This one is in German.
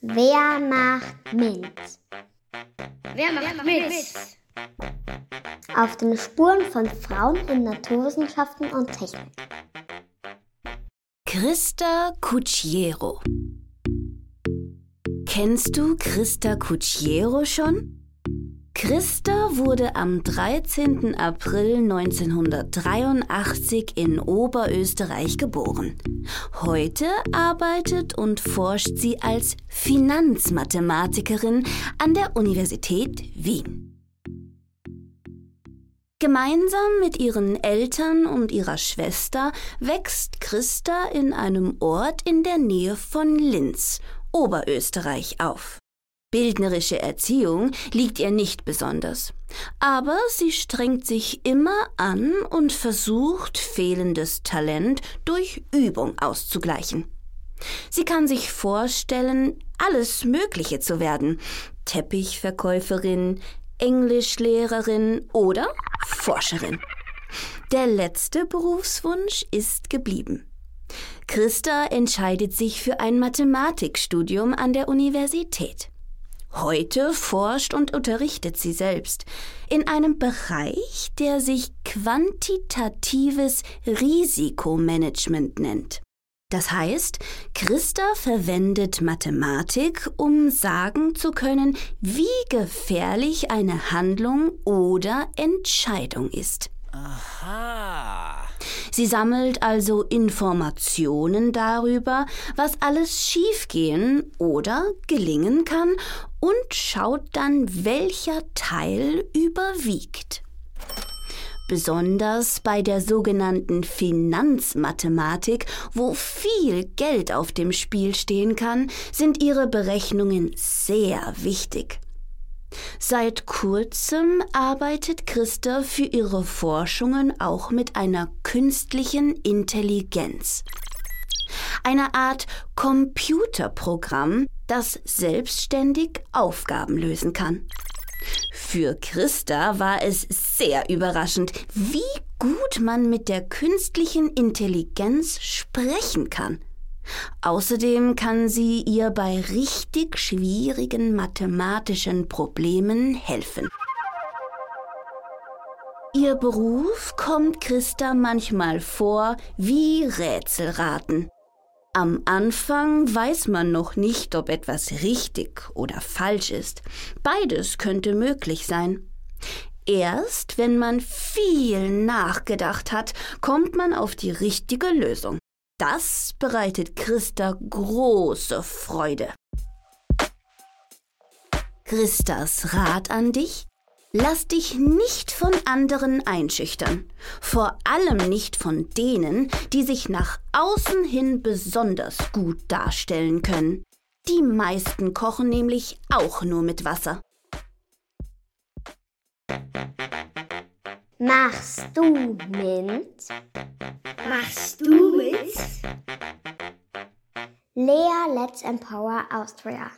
Wer macht mit? Wer macht mit? Auf den Spuren von Frauen in Naturwissenschaften und Technik. Christa Cucchiero. Kennst du Christa Cucchiero schon? Christa wurde am 13. April 1983 in Oberösterreich geboren. Heute arbeitet und forscht sie als Finanzmathematikerin an der Universität Wien. Gemeinsam mit ihren Eltern und ihrer Schwester wächst Christa in einem Ort in der Nähe von Linz, Oberösterreich, auf. Bildnerische Erziehung liegt ihr nicht besonders, aber sie strengt sich immer an und versucht, fehlendes Talent durch Übung auszugleichen. Sie kann sich vorstellen, alles Mögliche zu werden. Teppichverkäuferin, Englischlehrerin oder Forscherin. Der letzte Berufswunsch ist geblieben. Christa entscheidet sich für ein Mathematikstudium an der Universität. Heute forscht und unterrichtet sie selbst in einem Bereich, der sich quantitatives Risikomanagement nennt. Das heißt, Christa verwendet Mathematik, um sagen zu können, wie gefährlich eine Handlung oder Entscheidung ist. Aha. Sie sammelt also Informationen darüber, was alles schiefgehen oder gelingen kann und schaut dann, welcher Teil überwiegt. Besonders bei der sogenannten Finanzmathematik, wo viel Geld auf dem Spiel stehen kann, sind ihre Berechnungen sehr wichtig. Seit kurzem arbeitet Christa für ihre Forschungen auch mit einer künstlichen Intelligenz. Eine Art Computerprogramm, das selbstständig Aufgaben lösen kann. Für Christa war es sehr überraschend, wie gut man mit der künstlichen Intelligenz sprechen kann. Außerdem kann sie ihr bei richtig schwierigen mathematischen Problemen helfen. Ihr Beruf kommt Christa manchmal vor wie Rätselraten. Am Anfang weiß man noch nicht, ob etwas richtig oder falsch ist. Beides könnte möglich sein. Erst wenn man viel nachgedacht hat, kommt man auf die richtige Lösung. Das bereitet Christa große Freude. Christas Rat an dich? Lass dich nicht von anderen einschüchtern, vor allem nicht von denen, die sich nach außen hin besonders gut darstellen können. Die meisten kochen nämlich auch nur mit Wasser. Machst du mit? Machst du mit? Lea Let's Empower Austria.